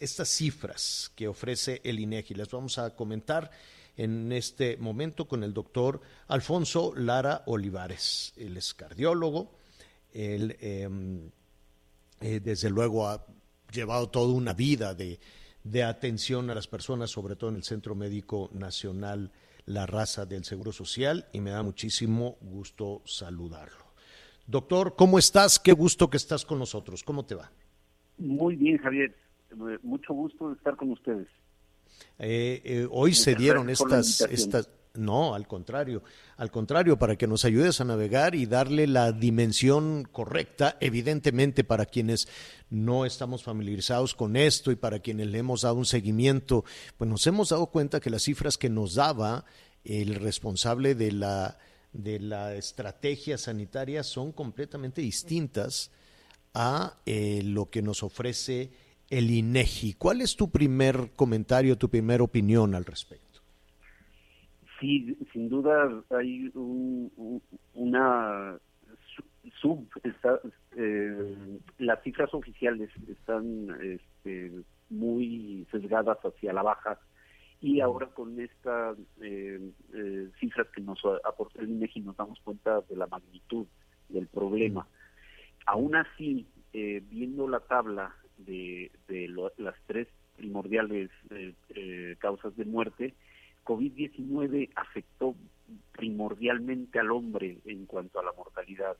Estas cifras que ofrece el INEGI las vamos a comentar en este momento con el doctor Alfonso Lara Olivares. Él es cardiólogo, él eh, eh, desde luego ha llevado toda una vida de, de atención a las personas, sobre todo en el Centro Médico Nacional La Raza del Seguro Social, y me da muchísimo gusto saludarlo. Doctor, ¿cómo estás? Qué gusto que estás con nosotros. ¿Cómo te va? Muy bien, Javier. Eh, mucho gusto de estar con ustedes. Eh, eh, hoy se dieron estas, estas, no, al contrario, al contrario, para que nos ayudes a navegar y darle la dimensión correcta, evidentemente para quienes no estamos familiarizados con esto y para quienes le hemos dado un seguimiento, pues nos hemos dado cuenta que las cifras que nos daba el responsable de la, de la estrategia sanitaria son completamente distintas a eh, lo que nos ofrece el INEGI. ¿Cuál es tu primer comentario, tu primera opinión al respecto? Sí, sin duda hay una sub, eh, las cifras oficiales están este, muy sesgadas hacia la baja y ahora con estas eh, eh, cifras que nos aportó el INEGI nos damos cuenta de la magnitud del problema. Aún así, viendo la tabla de, de las tres primordiales causas de muerte, COVID-19 afectó primordialmente al hombre en cuanto a la mortalidad.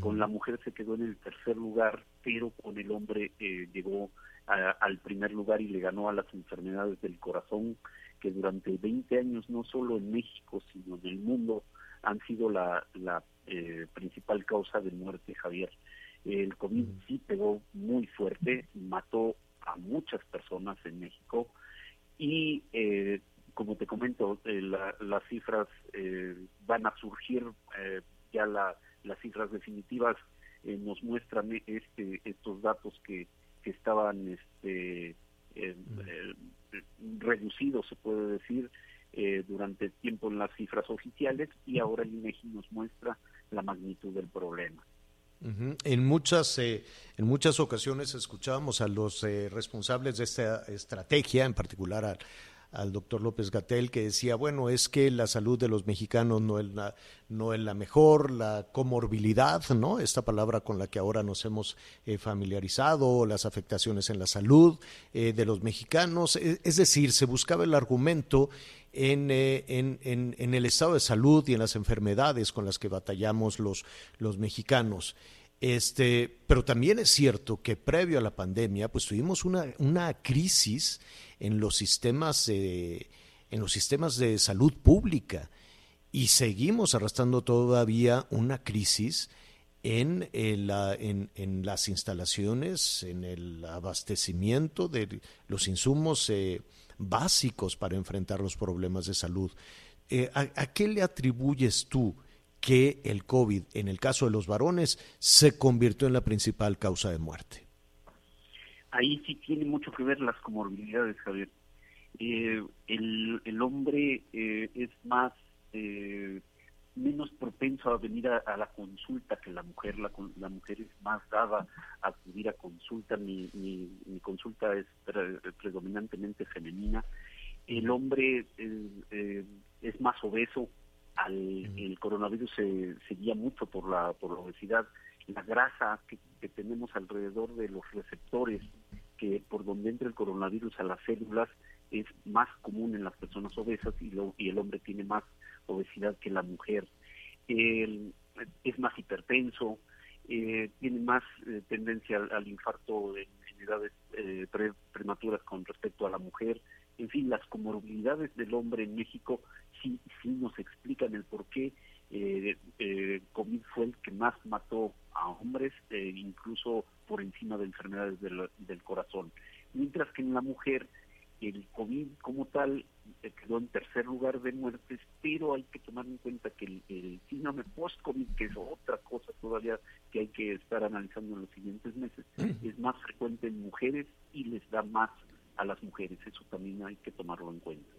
Con la mujer se quedó en el tercer lugar, pero con el hombre eh, llegó al primer lugar y le ganó a las enfermedades del corazón, que durante 20 años, no solo en México, sino en el mundo, han sido la, eh, principal causa de muerte, Javier. El COVID sí pegó muy fuerte, mató a muchas personas en México y eh, como te comento, eh, las cifras eh, van a surgir, eh, ya las cifras definitivas nos muestran este, estos datos que, que estaban este, reducidos, se puede decir, durante el tiempo en las cifras oficiales y ahora el INEGI nos muestra la magnitud del problema. En muchas, en muchas ocasiones escuchábamos a los responsables de esta estrategia, en particular a, al doctor López Gatel que decía, bueno, es que la salud de los mexicanos no es la, no es la mejor, la comorbilidad, ¿no? Esta palabra con la que ahora nos hemos eh, familiarizado, las afectaciones en la salud eh, de los mexicanos, e, es, decir, se buscaba el argumento en, eh, en, en, en, el estado de salud y en las enfermedades con las que batallamos los, los mexicanos. Este, pero también es cierto que previo a la pandemia, pues tuvimos una, una crisis en los sistemas en los sistemas de salud pública y seguimos arrastrando todavía una crisis en, en, en, las instalaciones, en el abastecimiento de los insumos eh, básicos para enfrentar los problemas de salud. Eh, ¿a, ¿A qué le atribuyes tú que el COVID, en el caso de los varones, se convirtió en la principal causa de muerte? Ahí sí tiene mucho que ver las comorbilidades, Javier. Eh, el, el, hombre eh, es más eh, menos propenso a venir a, la consulta que la mujer. La, mujer es más dada a acudir a consulta. Mi, mi, mi consulta es predominantemente femenina. El hombre es más obeso, al, el coronavirus se seguía mucho por la, por la obesidad, la grasa que, tenemos alrededor de los receptores que por donde entra el coronavirus a las células es más común en las personas obesas y, lo, y el hombre tiene más obesidad que la mujer. es más hipertenso, eh, tiene más eh, tendencia al, infarto en, edades eh, prematuras con respecto a la mujer. En fin, las comorbilidades del hombre en México sí, sí nos explican el por qué eh, eh, COVID fue el que más mató a hombres, eh, incluso por encima de enfermedades del, del corazón. Mientras que en la mujer el COVID como tal eh, quedó en tercer lugar de muertes, pero hay que tomar en cuenta que el, el síndrome post-COVID, que es otra cosa todavía que hay que estar analizando en los siguientes meses, es más frecuente en mujeres y les da más a las mujeres. Eso también hay que tomarlo en cuenta.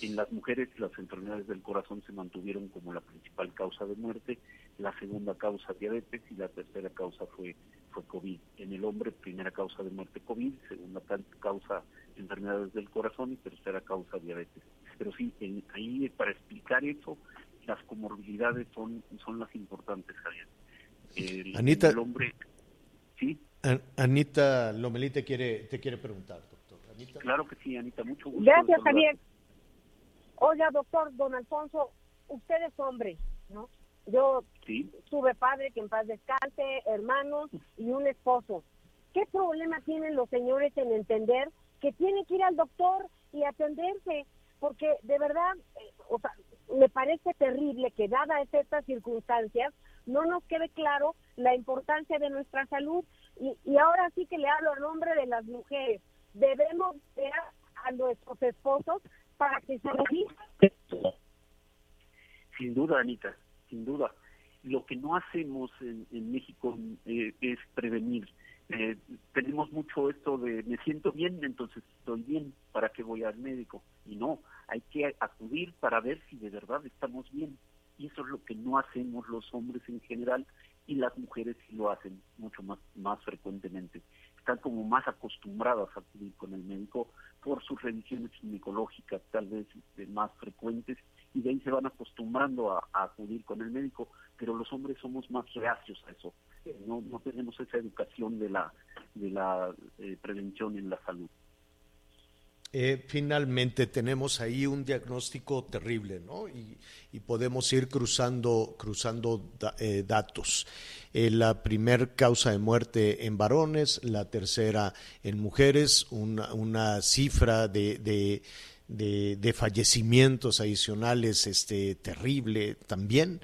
En las mujeres las enfermedades del corazón se mantuvieron como la principal causa de muerte, la segunda causa diabetes y la tercera causa fue fue COVID. En el hombre primera causa de muerte COVID, segunda causa enfermedades del corazón y tercera causa diabetes. Pero sí, ahí para explicar eso, las comorbilidades son son las importantes, Javier. El, Anita, el hombre, sí. Anita Lomelí te quiere te quiere preguntar, doctor. Claro que sí, Anita, mucho gusto. Gracias, Javier. Oiga, doctor, don Alfonso, usted es hombre, ¿no? Yo tuve padre que en paz descanse, hermanos y un esposo. ¿Qué problema tienen los señores en entender que tienen que ir al doctor y atenderse? Porque de verdad, eh, o sea, me parece terrible que dadas estas circunstancias no nos quede claro la importancia de nuestra salud. Y, y ahora sí que le hablo a nombre de las mujeres. Debemos ver a nuestros esposos para que se Sin duda, Anita, sin duda. Lo que no hacemos en, México eh, es prevenir. Eh, tenemos mucho esto de me siento bien, entonces estoy bien, ¿para qué voy al médico? Y no, hay que acudir para ver si de verdad estamos bien. Y eso es lo que no hacemos los hombres en general y las mujeres sí lo hacen mucho más, más frecuentemente están como más acostumbradas a acudir con el médico por sus revisiones ginecológicas tal vez este, más frecuentes y de ahí se van acostumbrando a, acudir con el médico, pero los hombres somos más reacios a eso. No, no tenemos esa educación de la, de la eh, prevención en la salud. Eh, finalmente tenemos ahí un diagnóstico terrible, ¿no? Y, podemos ir cruzando, cruzando eh, datos. Eh, la primer causa de muerte en varones, la tercera en mujeres, una, cifra de, de, fallecimientos adicionales este, terrible también.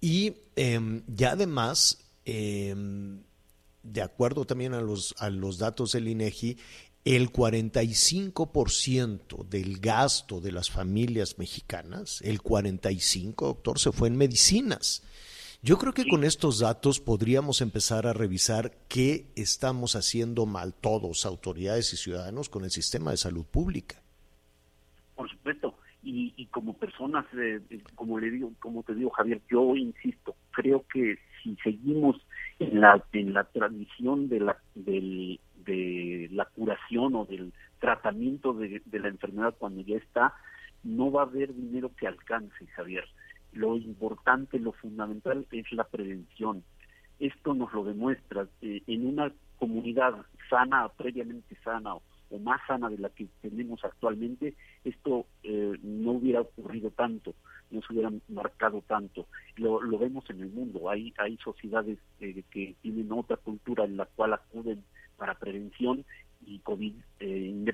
Y em, ya además, em, de acuerdo también a los, a los datos del INEGI, el 45% del gasto de las familias mexicanas, el 45, doctor, se fue en medicinas. Yo creo que con estos datos podríamos empezar a revisar qué estamos haciendo mal todos, autoridades y ciudadanos, con el sistema de salud pública. Por supuesto, y, como personas, eh, eh, como le digo, como te digo Javier, yo insisto, creo que si seguimos en la en la tradición de la del de la curación o del tratamiento de, la enfermedad cuando ya está, no va a haber dinero que alcance, Javier. Lo importante, lo fundamental es la prevención. Esto nos lo demuestra. Eh, en una comunidad sana, previamente sana o, más sana de la que tenemos actualmente, esto eh, no hubiera ocurrido tanto, no se hubiera marcado tanto. Lo, lo vemos en el mundo. Hay, hay sociedades eh, que tienen otra cultura en la cual acuden para prevención y COVID, eh,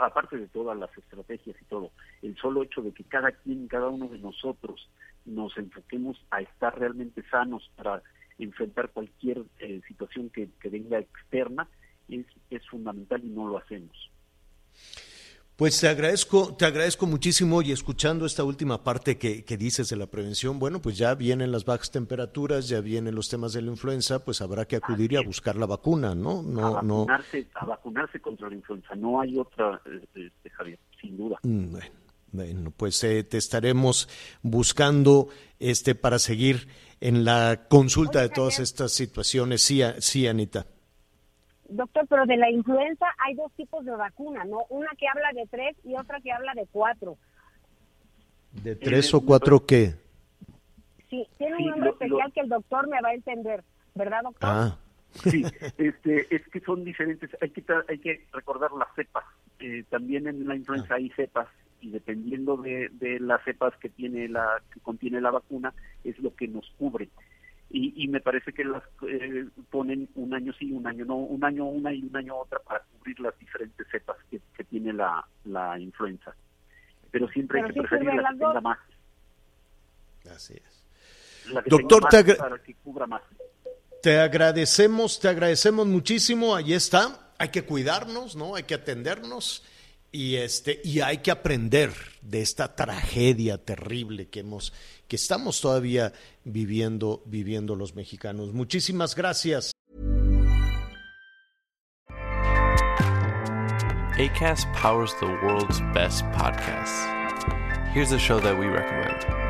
aparte de todas las estrategias y todo, el solo hecho de que cada quien, cada uno de nosotros nos enfoquemos a estar realmente sanos para enfrentar cualquier eh, situación que, que venga externa es, es fundamental y no lo hacemos. Pues te agradezco, te agradezco muchísimo y escuchando esta última parte que, dices de la prevención, bueno, pues ya vienen las bajas temperaturas, ya vienen los temas de la influenza, pues habrá que acudir y a buscar la vacuna, ¿no? no a, vacunarse, a vacunarse contra la influenza, no hay otra, este, Javier, sin duda. Mm, bueno, pues eh, te estaremos buscando este para seguir en la consulta de todas estas situaciones. Sí, sí, Anita. Doctor, pero de la influenza hay dos tipos de vacuna, ¿no? Una que habla de tres y otra que habla de cuatro. ¿De tres o cuatro qué? Sí, tiene un nombre especial que el doctor me va a entender, ¿verdad, doctor? Ah. Sí, este, es que son diferentes. Hay que, hay que recordar las cepas. Eh, también en la influenza hay cepas y dependiendo de, de las cepas que tiene la que contiene la vacuna es lo que nos cubre y, me parece que las eh, ponen un año sí, un año no, un año una y un año otra para cubrir las diferentes cepas que, tiene la, la influenza. Pero siempre hay que preferir la que tenga más. Así es. Doctor, te, agradecemos, te agradecemos muchísimo. Ahí está. Hay que cuidarnos, ¿no? Hay que atendernos y este y hay que aprender de esta tragedia terrible que hemos que estamos todavía viviendo viviendo los mexicanos. Muchísimas gracias. Acast powers the world's best podcasts. Here's a show that we recommend.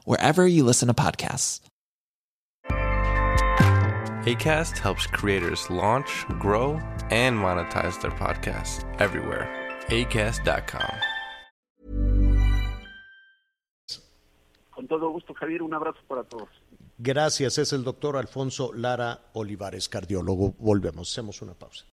wherever you listen to podcasts. ACAST helps creators launch, grow, and monetize their podcasts everywhere. ACAST.com. Con todo gusto, Javier. Un abrazo para todos. Gracias. Es el doctor Alfonso Lara Olivares, cardiólogo. Volvemos. Hacemos una pausa.